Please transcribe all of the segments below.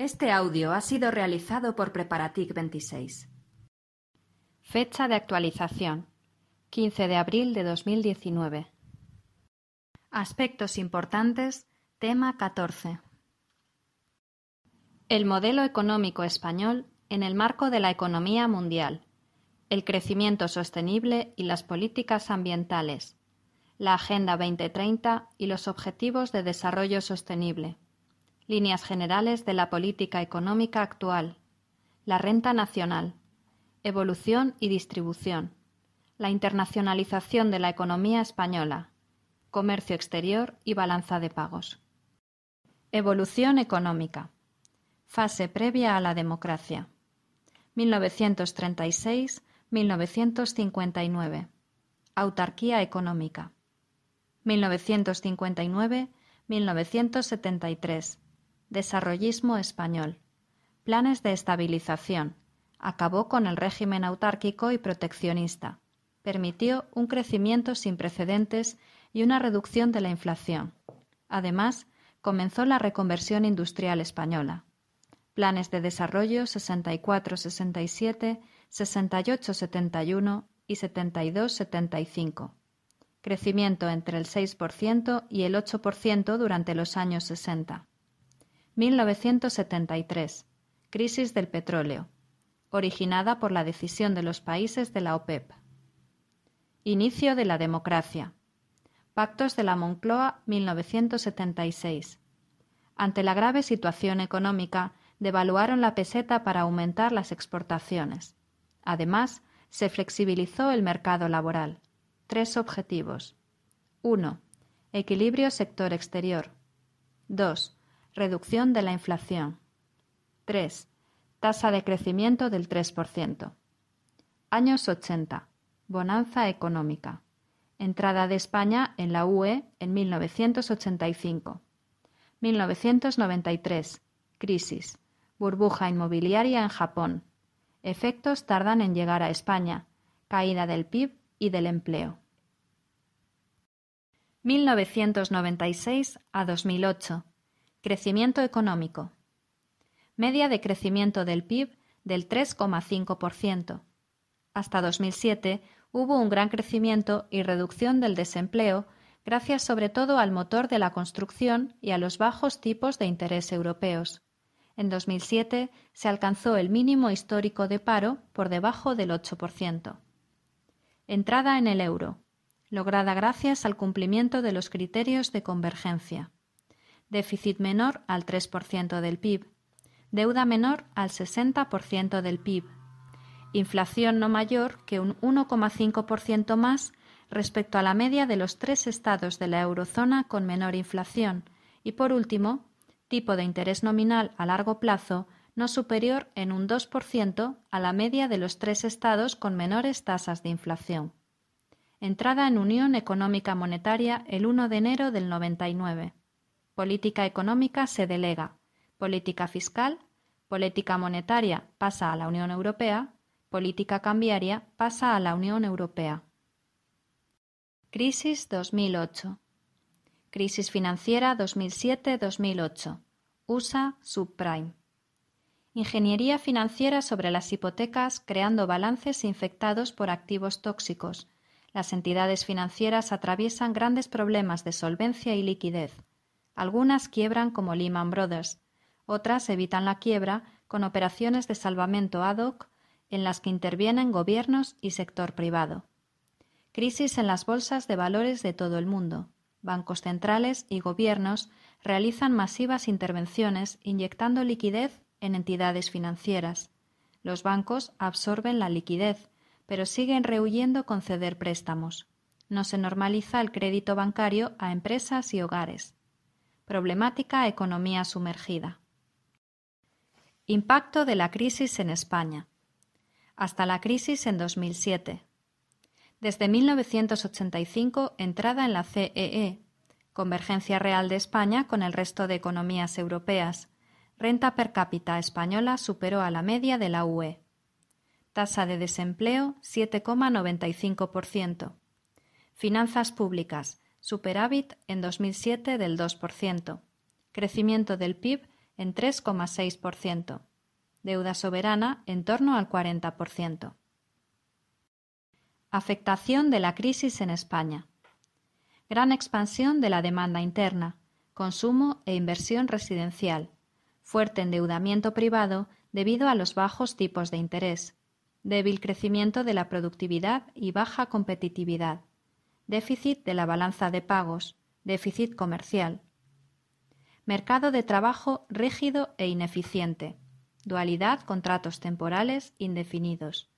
Este audio ha sido realizado por Preparatic 26. Fecha de actualización: 15 de abril de 2019. Aspectos importantes. Tema 14. El modelo económico español en el marco de la economía mundial. El crecimiento sostenible y las políticas ambientales. La Agenda 2030 y los Objetivos de Desarrollo Sostenible. Líneas generales de la política económica actual. La renta nacional. Evolución y distribución. La internacionalización de la economía española. Comercio exterior y balanza de pagos. Evolución económica. Fase previa a la democracia. 1936-1959. Autarquía económica. 1959-1973. Desarrollismo español. Planes de estabilización. Acabó con el régimen autárquico y proteccionista. Permitió un crecimiento sin precedentes y una reducción de la inflación. Además, comenzó la reconversión industrial española. Planes de desarrollo 64-67, 68-71 y 72-75. Crecimiento entre el 6% y el 8% durante los años 60. 1973. Crisis del petróleo, originada por la decisión de los países de la OPEP. Inicio de la democracia. Pactos de la Moncloa 1976. Ante la grave situación económica, devaluaron la peseta para aumentar las exportaciones. Además, se flexibilizó el mercado laboral. Tres objetivos. 1. Equilibrio sector exterior. 2 reducción de la inflación. 3. Tasa de crecimiento del 3%. Años 80. Bonanza económica. Entrada de España en la UE en 1985. 1993. Crisis. Burbuja inmobiliaria en Japón. Efectos tardan en llegar a España. Caída del PIB y del empleo. 1996 a 2008. Crecimiento económico. Media de crecimiento del PIB del 3,5%. Hasta 2007 hubo un gran crecimiento y reducción del desempleo gracias sobre todo al motor de la construcción y a los bajos tipos de interés europeos. En 2007 se alcanzó el mínimo histórico de paro por debajo del 8%. Entrada en el euro, lograda gracias al cumplimiento de los criterios de convergencia déficit menor al 3% del PIB, deuda menor al 60% del PIB, inflación no mayor que un 1,5% más respecto a la media de los tres estados de la eurozona con menor inflación y, por último, tipo de interés nominal a largo plazo no superior en un 2% a la media de los tres estados con menores tasas de inflación. Entrada en Unión Económica Monetaria el 1 de enero del 99. Política económica se delega. Política fiscal, política monetaria pasa a la Unión Europea, política cambiaria pasa a la Unión Europea. Crisis 2008. Crisis financiera 2007-2008. USA subprime. Ingeniería financiera sobre las hipotecas creando balances infectados por activos tóxicos. Las entidades financieras atraviesan grandes problemas de solvencia y liquidez. Algunas quiebran como Lehman Brothers, otras evitan la quiebra con operaciones de salvamento ad hoc en las que intervienen gobiernos y sector privado. Crisis en las bolsas de valores de todo el mundo. Bancos centrales y gobiernos realizan masivas intervenciones inyectando liquidez en entidades financieras. Los bancos absorben la liquidez, pero siguen rehuyendo conceder préstamos. No se normaliza el crédito bancario a empresas y hogares. Problemática economía sumergida. Impacto de la crisis en España. Hasta la crisis en 2007. Desde 1985, entrada en la CEE, e, convergencia real de España con el resto de economías europeas. Renta per cápita española superó a la media de la UE. Tasa de desempleo 7,95%. Finanzas públicas superávit en 2007 del 2%, crecimiento del PIB en 3,6%. Deuda soberana en torno al 40%. Afectación de la crisis en España. Gran expansión de la demanda interna, consumo e inversión residencial, fuerte endeudamiento privado debido a los bajos tipos de interés, débil crecimiento de la productividad y baja competitividad, déficit de la balanza de pagos, déficit comercial, mercado de trabajo rígido e ineficiente, dualidad contratos temporales indefinidos,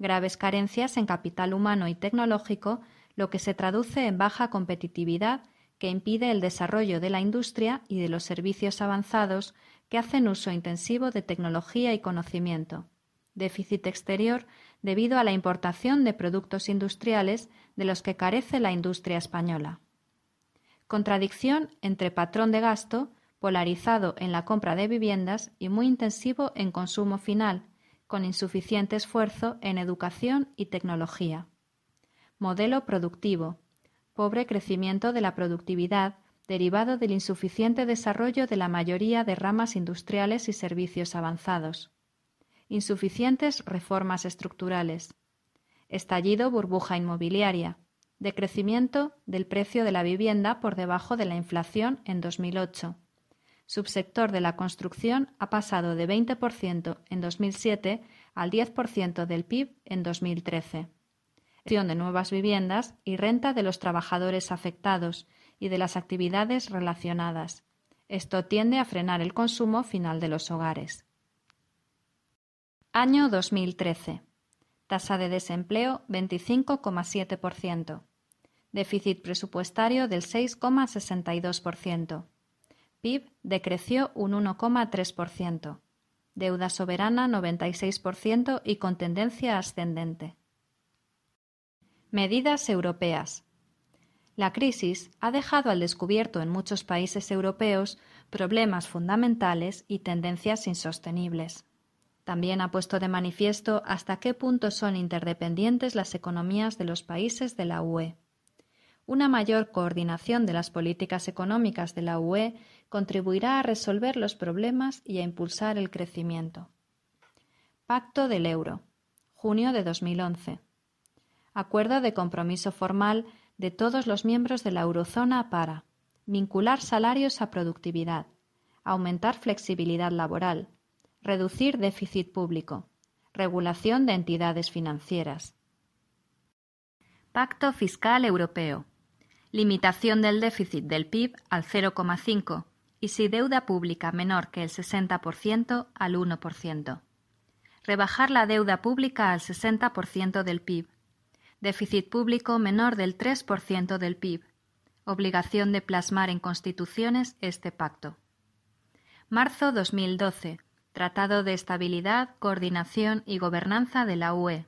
graves carencias en capital humano y tecnológico, lo que se traduce en baja competitividad que impide el desarrollo de la industria y de los servicios avanzados que hacen uso intensivo de tecnología y conocimiento. Déficit exterior debido a la importación de productos industriales de los que carece la industria española. Contradicción entre patrón de gasto, polarizado en la compra de viviendas y muy intensivo en consumo final, con insuficiente esfuerzo en educación y tecnología. Modelo productivo. Pobre crecimiento de la productividad derivado del insuficiente desarrollo de la mayoría de ramas industriales y servicios avanzados. Insuficientes reformas estructurales. Estallido burbuja inmobiliaria. Decrecimiento del precio de la vivienda por debajo de la inflación en 2008. Subsector de la construcción ha pasado de 20% en 2007 al 10% del PIB en 2013. De nuevas viviendas y renta de los trabajadores afectados y de las actividades relacionadas. Esto tiende a frenar el consumo final de los hogares. Año 2013. Tasa de desempleo 25,7%. Déficit presupuestario del 6,62%. PIB decreció un 1,3%. Deuda soberana 96% y con tendencia ascendente. Medidas europeas. La crisis ha dejado al descubierto en muchos países europeos problemas fundamentales y tendencias insostenibles. También ha puesto de manifiesto hasta qué punto son interdependientes las economías de los países de la UE. Una mayor coordinación de las políticas económicas de la UE contribuirá a resolver los problemas y a impulsar el crecimiento. Pacto del Euro. Junio de 2011. Acuerdo de compromiso formal de todos los miembros de la eurozona para vincular salarios a productividad, aumentar flexibilidad laboral, reducir déficit público, regulación de entidades financieras. Pacto Fiscal Europeo. Limitación del déficit del PIB al 0,5 y si deuda pública menor que el 60% al 1%. Rebajar la deuda pública al 60% del PIB déficit público menor del 3% del PIB, obligación de plasmar en constituciones este pacto. Marzo 2012. Tratado de Estabilidad, Coordinación y Gobernanza de la UE.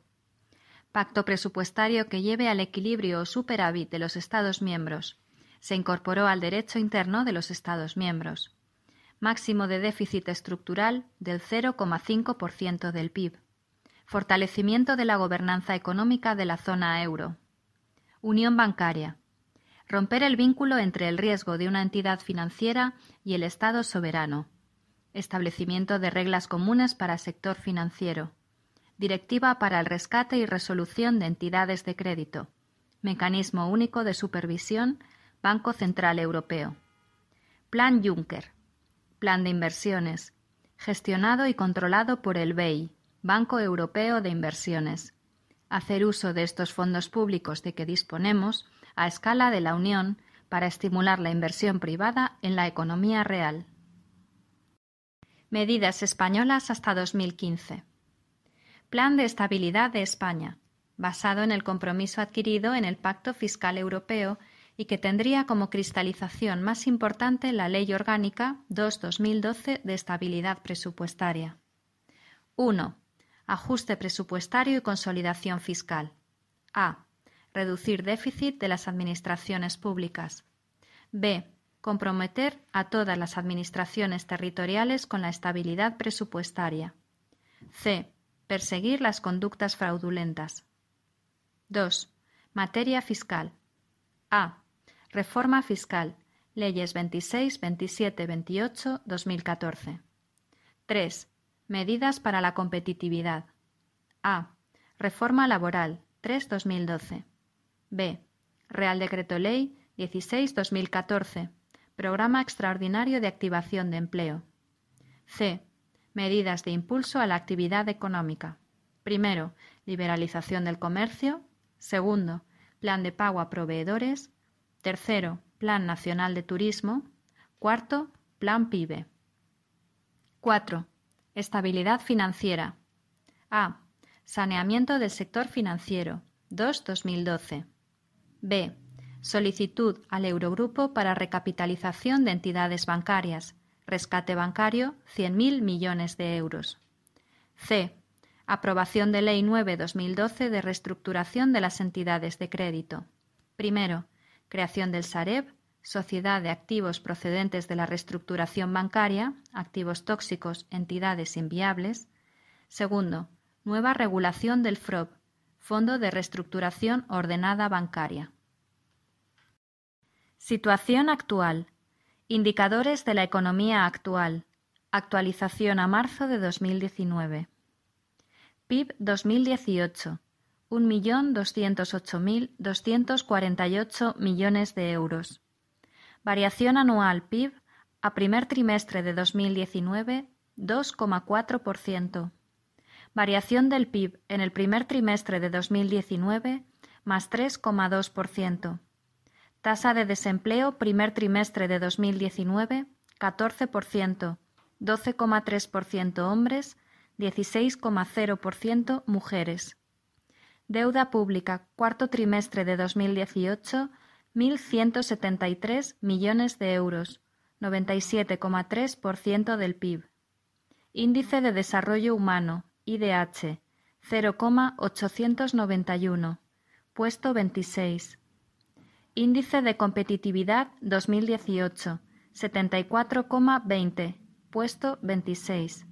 Pacto presupuestario que lleve al equilibrio o superávit de los Estados miembros. Se incorporó al derecho interno de los Estados miembros. Máximo de déficit estructural del 0,5% del PIB. Fortalecimiento de la gobernanza económica de la zona euro. Unión bancaria. Romper el vínculo entre el riesgo de una entidad financiera y el Estado soberano. Establecimiento de reglas comunes para sector financiero. Directiva para el rescate y resolución de entidades de crédito. Mecanismo único de supervisión. Banco Central Europeo. Plan Juncker. Plan de inversiones. Gestionado y controlado por el BEI. Banco Europeo de Inversiones. Hacer uso de estos fondos públicos de que disponemos a escala de la Unión para estimular la inversión privada en la economía real. Medidas españolas hasta 2015. Plan de estabilidad de España, basado en el compromiso adquirido en el Pacto Fiscal Europeo y que tendría como cristalización más importante la Ley Orgánica 2-2012 de Estabilidad Presupuestaria. 1 ajuste presupuestario y consolidación fiscal. A. Reducir déficit de las administraciones públicas. B. Comprometer a todas las administraciones territoriales con la estabilidad presupuestaria. C. Perseguir las conductas fraudulentas. 2. Materia fiscal. A. Reforma fiscal, Leyes 26, 27, 28, 2014. 3. Medidas para la competitividad. A. Reforma laboral 3-2012. B. Real Decreto Ley 16-2014. Programa Extraordinario de Activación de Empleo. C. Medidas de impulso a la actividad económica. Primero, liberalización del comercio. Segundo, plan de pago a proveedores. Tercero, Plan Nacional de Turismo. Cuarto, Plan PIBE. 4. Estabilidad financiera. A. Saneamiento del sector financiero. 2-2012. B. Solicitud al Eurogrupo para recapitalización de entidades bancarias. Rescate bancario 100.000 millones de euros. C. Aprobación de Ley 9-2012 de reestructuración de las entidades de crédito. Primero, creación del Sareb, Sociedad de Activos procedentes de la reestructuración bancaria, activos tóxicos, entidades inviables. Segundo, nueva regulación del FROB, Fondo de Reestructuración Ordenada Bancaria. Situación actual. Indicadores de la economía actual. Actualización a marzo de 2019. PIB 2018. 1.208.248 millones de euros. Variación anual PIB a primer trimestre de 2019 2,4%. Variación del PIB en el primer trimestre de 2019 más 3,2%. Tasa de desempleo primer trimestre de 2019 14%, 12,3% hombres, 16,0% mujeres. Deuda pública cuarto trimestre de 2018 1.173 millones de euros, 97,3% del PIB. Índice de Desarrollo Humano, IDH, 0,891, puesto 26. Índice de Competitividad 2018, 74,20, puesto 26.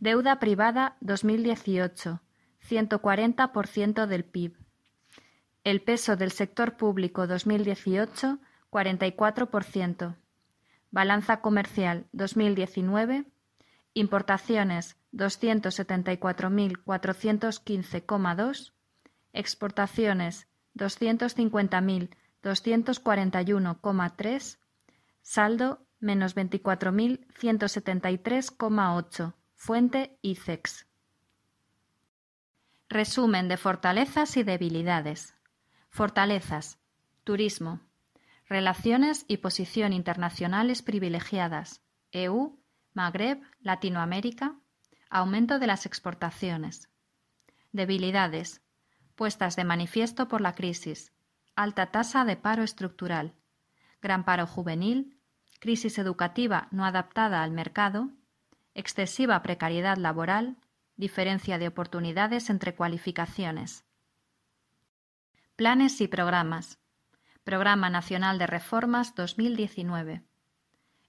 Deuda privada 2018, 140% del PIB. El peso del sector público 2018, 44%. Balanza comercial 2019, importaciones 274.415,2, exportaciones 250.241,3, saldo menos 24.173,8, fuente ICEX. Resumen de fortalezas y debilidades. Fortalezas. Turismo. Relaciones y posición internacionales privilegiadas. EU, Magreb, Latinoamérica. Aumento de las exportaciones. Debilidades. Puestas de manifiesto por la crisis. Alta tasa de paro estructural. Gran paro juvenil. Crisis educativa no adaptada al mercado. Excesiva precariedad laboral. Diferencia de oportunidades entre cualificaciones. Planes y programas. Programa Nacional de Reformas 2019.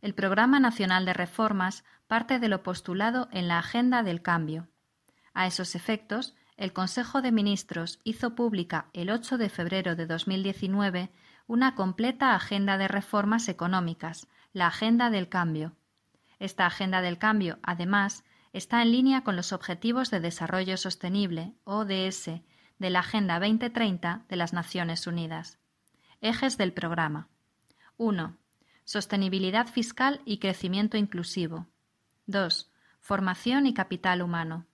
El Programa Nacional de Reformas parte de lo postulado en la Agenda del Cambio. A esos efectos, el Consejo de Ministros hizo pública el 8 de febrero de 2019 una completa agenda de reformas económicas, la Agenda del Cambio. Esta Agenda del Cambio, además, está en línea con los Objetivos de Desarrollo Sostenible, ODS, de la Agenda 2030 de las Naciones Unidas. Ejes del programa. 1. Sostenibilidad fiscal y crecimiento inclusivo. 2. Formación y capital humano.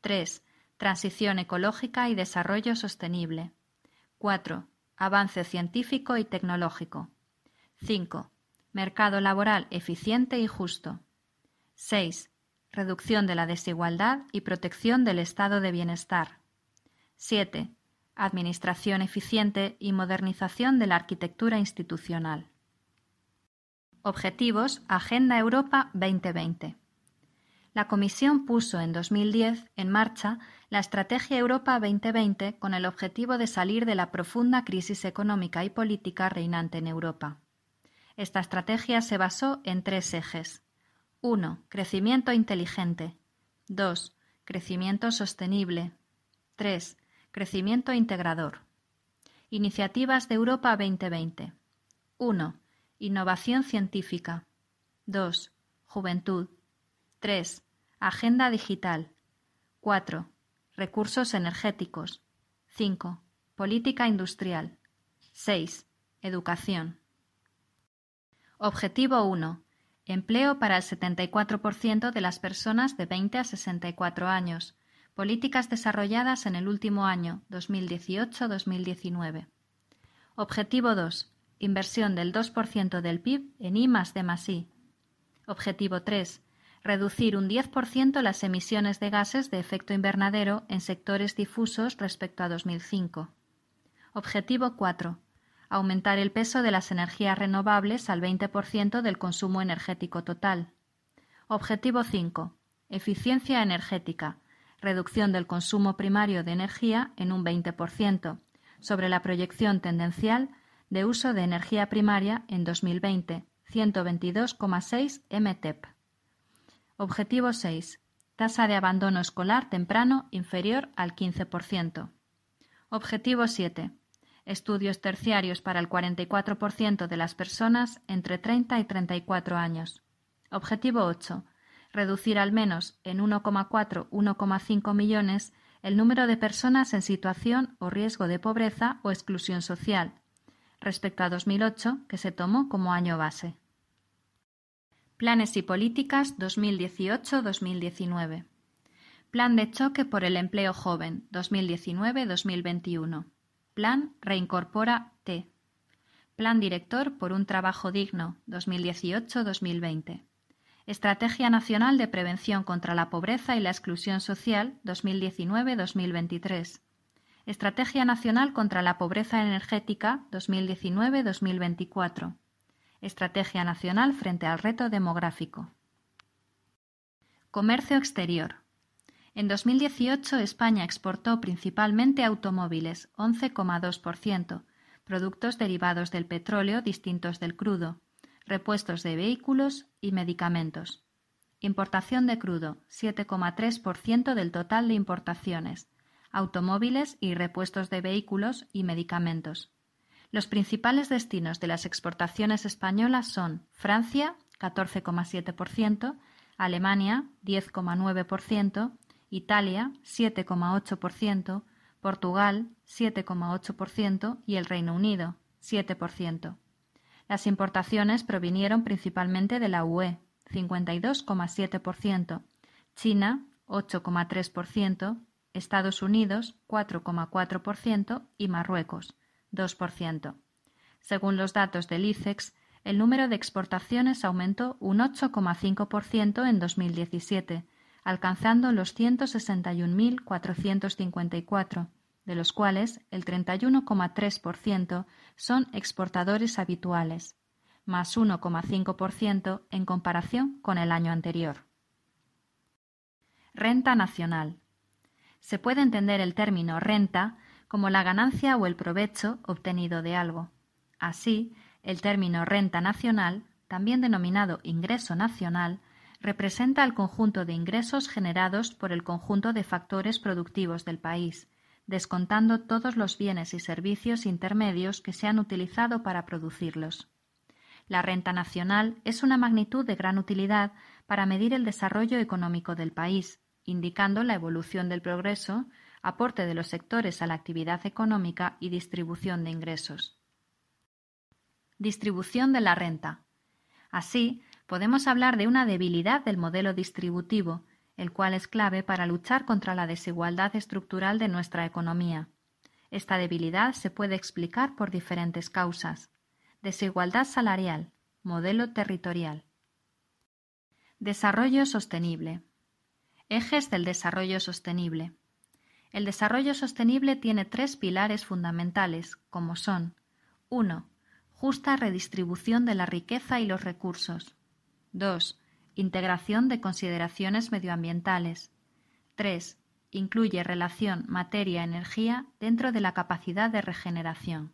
3. Transición ecológica y desarrollo sostenible. 4. Avance científico y tecnológico. 5. Mercado laboral eficiente y justo. 6. Reducción de la desigualdad y protección del estado de bienestar. 7. Administración eficiente y modernización de la arquitectura institucional. Objetivos Agenda Europa 2020. La Comisión puso en 2010 en marcha la Estrategia Europa 2020 con el objetivo de salir de la profunda crisis económica y política reinante en Europa. Esta estrategia se basó en tres ejes. 1. Crecimiento inteligente. 2. Crecimiento sostenible. 3. Crecimiento integrador. Iniciativas de Europa 2020. 1. Innovación científica. 2. Juventud. 3. Agenda digital. 4. Recursos energéticos. 5. Política industrial. 6. Educación. Objetivo 1. Empleo para el 74% de las personas de 20 a 64 años. Políticas desarrolladas en el último año, 2018-2019. Objetivo 2. Inversión del 2% del PIB en I D Objetivo 3. Reducir un 10% las emisiones de gases de efecto invernadero en sectores difusos respecto a 2005. Objetivo 4. Aumentar el peso de las energías renovables al 20% del consumo energético total. Objetivo 5. Eficiencia energética. Reducción del consumo primario de energía en un 20%, sobre la proyección tendencial de uso de energía primaria en 2020, 122,6 MTEP. Objetivo 6. Tasa de abandono escolar temprano inferior al 15%. Objetivo 7. Estudios terciarios para el 44% de las personas entre 30 y 34 años. Objetivo 8. Reducir al menos en 1,4-1,5 millones el número de personas en situación o riesgo de pobreza o exclusión social, respecto a 2008, que se tomó como año base. Planes y políticas 2018-2019. Plan de choque por el empleo joven 2019-2021. Plan Reincorpora T. Plan director por un trabajo digno 2018-2020. Estrategia Nacional de Prevención contra la Pobreza y la Exclusión Social 2019-2023. Estrategia Nacional contra la Pobreza Energética 2019-2024. Estrategia Nacional frente al reto demográfico. Comercio exterior. En 2018 España exportó principalmente automóviles, 11,2%, productos derivados del petróleo distintos del crudo, repuestos de vehículos y medicamentos. Importación de crudo, 7,3% del total de importaciones, automóviles y repuestos de vehículos y medicamentos. Los principales destinos de las exportaciones españolas son Francia, 14,7%, Alemania, 10,9%, Italia, 7,8%, Portugal, 7,8% y el Reino Unido, 7%. Las importaciones provinieron principalmente de la UE, 52,7%, China, 8,3%, Estados Unidos, 4,4% y Marruecos, 2%. Según los datos del ICEX, el número de exportaciones aumentó un 8,5% en 2017, alcanzando los 161.454, de los cuales el 31,3% son exportadores habituales, más 1,5% en comparación con el año anterior. Renta nacional. Se puede entender el término renta como la ganancia o el provecho obtenido de algo. Así, el término renta nacional, también denominado ingreso nacional, representa el conjunto de ingresos generados por el conjunto de factores productivos del país, descontando todos los bienes y servicios intermedios que se han utilizado para producirlos. La renta nacional es una magnitud de gran utilidad para medir el desarrollo económico del país, indicando la evolución del progreso, aporte de los sectores a la actividad económica y distribución de ingresos. Distribución de la renta. Así, podemos hablar de una debilidad del modelo distributivo, el cual es clave para luchar contra la desigualdad estructural de nuestra economía. Esta debilidad se puede explicar por diferentes causas. Desigualdad salarial, modelo territorial. Desarrollo sostenible. Ejes del desarrollo sostenible. El desarrollo sostenible tiene tres pilares fundamentales, como son 1. Justa redistribución de la riqueza y los recursos. 2. Integración de consideraciones medioambientales. 3. Incluye relación materia-energía dentro de la capacidad de regeneración.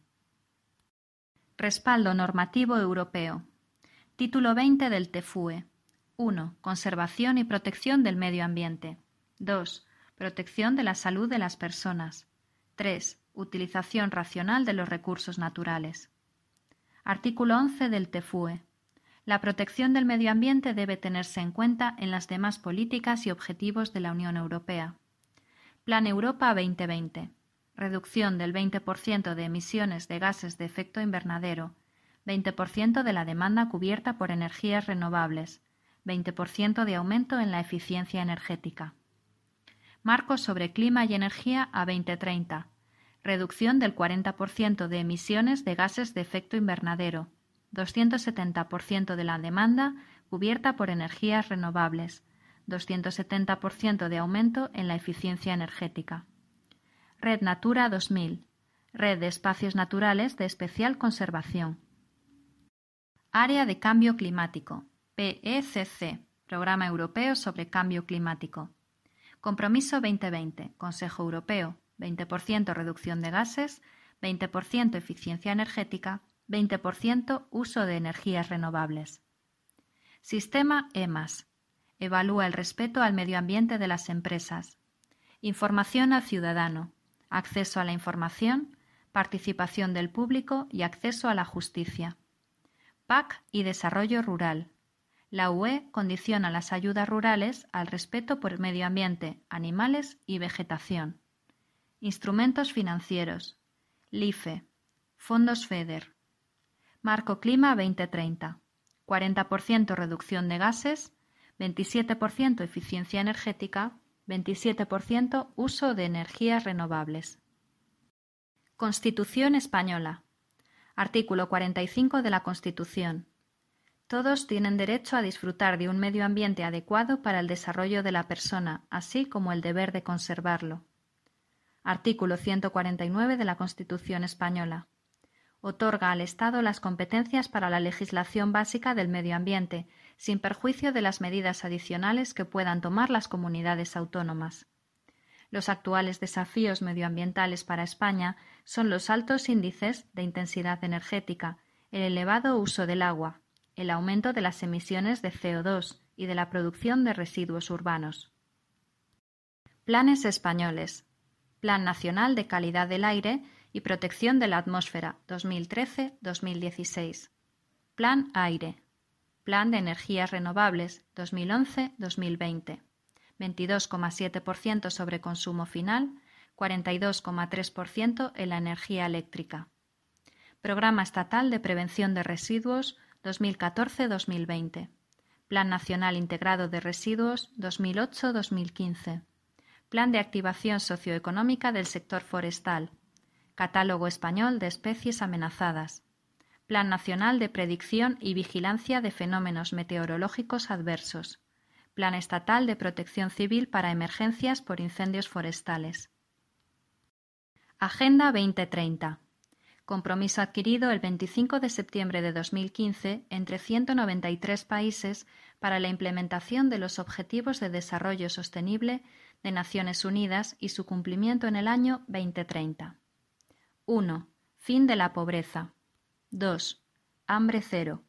Respaldo normativo europeo. Título 20 del TFUE. 1. Conservación y protección del medio ambiente. 2 protección de la salud de las personas. 3. Utilización racional de los recursos naturales. Artículo 11 del TFUE. La protección del medio ambiente debe tenerse en cuenta en las demás políticas y objetivos de la Unión Europea. Plan Europa 2020. Reducción del 20% de emisiones de gases de efecto invernadero, 20% de la demanda cubierta por energías renovables, 20% de aumento en la eficiencia energética. Marcos sobre clima y energía a 2030. Reducción del 40% de emisiones de gases de efecto invernadero, 270% de la demanda cubierta por energías renovables, 270% de aumento en la eficiencia energética. Red Natura 2000. Red de espacios naturales de especial conservación. Área de Cambio Climático. PECC. Programa Europeo sobre Cambio Climático. Compromiso 2020. Consejo Europeo. 20% reducción de gases, 20% eficiencia energética, 20% uso de energías renovables. Sistema EMAS. Evalúa el respeto al medio ambiente de las empresas. Información al ciudadano. Acceso a la información, participación del público y acceso a la justicia. PAC y desarrollo rural. La UE condiciona las ayudas rurales al respeto por el medio ambiente, animales y vegetación. Instrumentos financieros. LIFE. Fondos FEDER. Marco Clima 2030. 40% reducción de gases, 27% eficiencia energética, 27% uso de energías renovables. Constitución española. Artículo 45 de la Constitución. Todos tienen derecho a disfrutar de un medio ambiente adecuado para el desarrollo de la persona, así como el deber de conservarlo. Artículo 149 de la Constitución española. Otorga al Estado las competencias para la legislación básica del medio ambiente, sin perjuicio de las medidas adicionales que puedan tomar las comunidades autónomas. Los actuales desafíos medioambientales para España son los altos índices de intensidad energética, el elevado uso del agua, el aumento de las emisiones de CO2 y de la producción de residuos urbanos. Planes españoles. Plan Nacional de Calidad del Aire y Protección de la Atmósfera 2013-2016. Plan Aire. Plan de Energías Renovables 2011-2020. 22,7% sobre consumo final, 42,3% en la energía eléctrica. Programa Estatal de Prevención de Residuos 2014-2020. Plan Nacional Integrado de Residuos 2008-2015. Plan de Activación Socioeconómica del Sector Forestal. Catálogo Español de Especies Amenazadas. Plan Nacional de Predicción y Vigilancia de Fenómenos Meteorológicos Adversos. Plan Estatal de Protección Civil para Emergencias por Incendios Forestales. Agenda 2030 compromiso adquirido el 25 de septiembre de 2015 entre 193 países para la implementación de los Objetivos de Desarrollo Sostenible de Naciones Unidas y su cumplimiento en el año 2030. 1. Fin de la pobreza. 2. Hambre cero.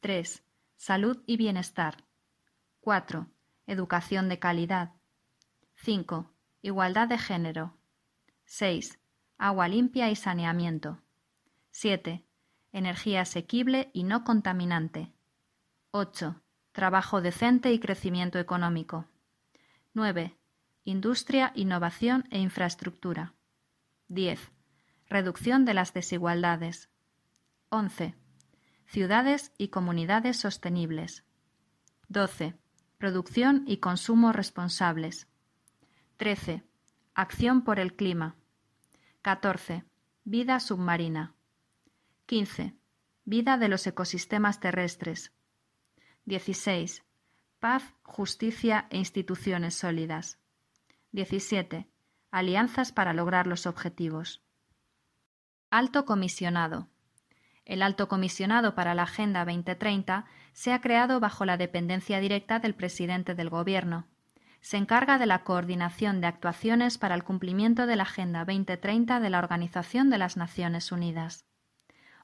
3. Salud y bienestar. 4. Educación de calidad. 5. Igualdad de género. 6 agua limpia y saneamiento. 7. Energía asequible y no contaminante. 8. Trabajo decente y crecimiento económico. 9. Industria, innovación e infraestructura. 10. Reducción de las desigualdades. 11. Ciudades y comunidades sostenibles. 12. Producción y consumo responsables. 13. Acción por el clima. 14. Vida submarina. 15. Vida de los ecosistemas terrestres. 16. Paz, justicia e instituciones sólidas. 17. Alianzas para lograr los objetivos. Alto Comisionado. El Alto Comisionado para la Agenda 2030 se ha creado bajo la dependencia directa del presidente del Gobierno, se encarga de la coordinación de actuaciones para el cumplimiento de la Agenda 2030 de la Organización de las Naciones Unidas.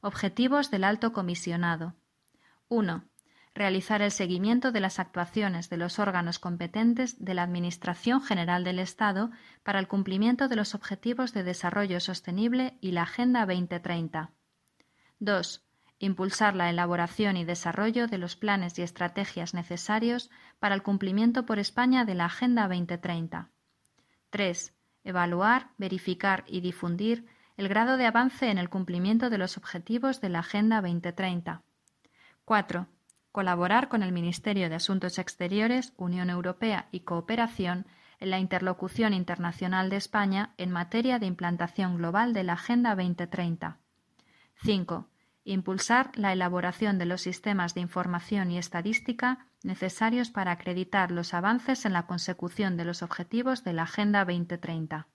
Objetivos del Alto Comisionado. 1. Realizar el seguimiento de las actuaciones de los órganos competentes de la Administración General del Estado para el cumplimiento de los Objetivos de Desarrollo Sostenible y la Agenda 2030. 2. Impulsar la elaboración y desarrollo de los planes y estrategias necesarios para el cumplimiento por España de la Agenda 2030. 3. Evaluar, verificar y difundir el grado de avance en el cumplimiento de los objetivos de la Agenda 2030. 4. Colaborar con el Ministerio de Asuntos Exteriores, Unión Europea y Cooperación en la interlocución internacional de España en materia de implantación global de la Agenda 2030. 5 impulsar la elaboración de los sistemas de información y estadística necesarios para acreditar los avances en la consecución de los objetivos de la Agenda 2030.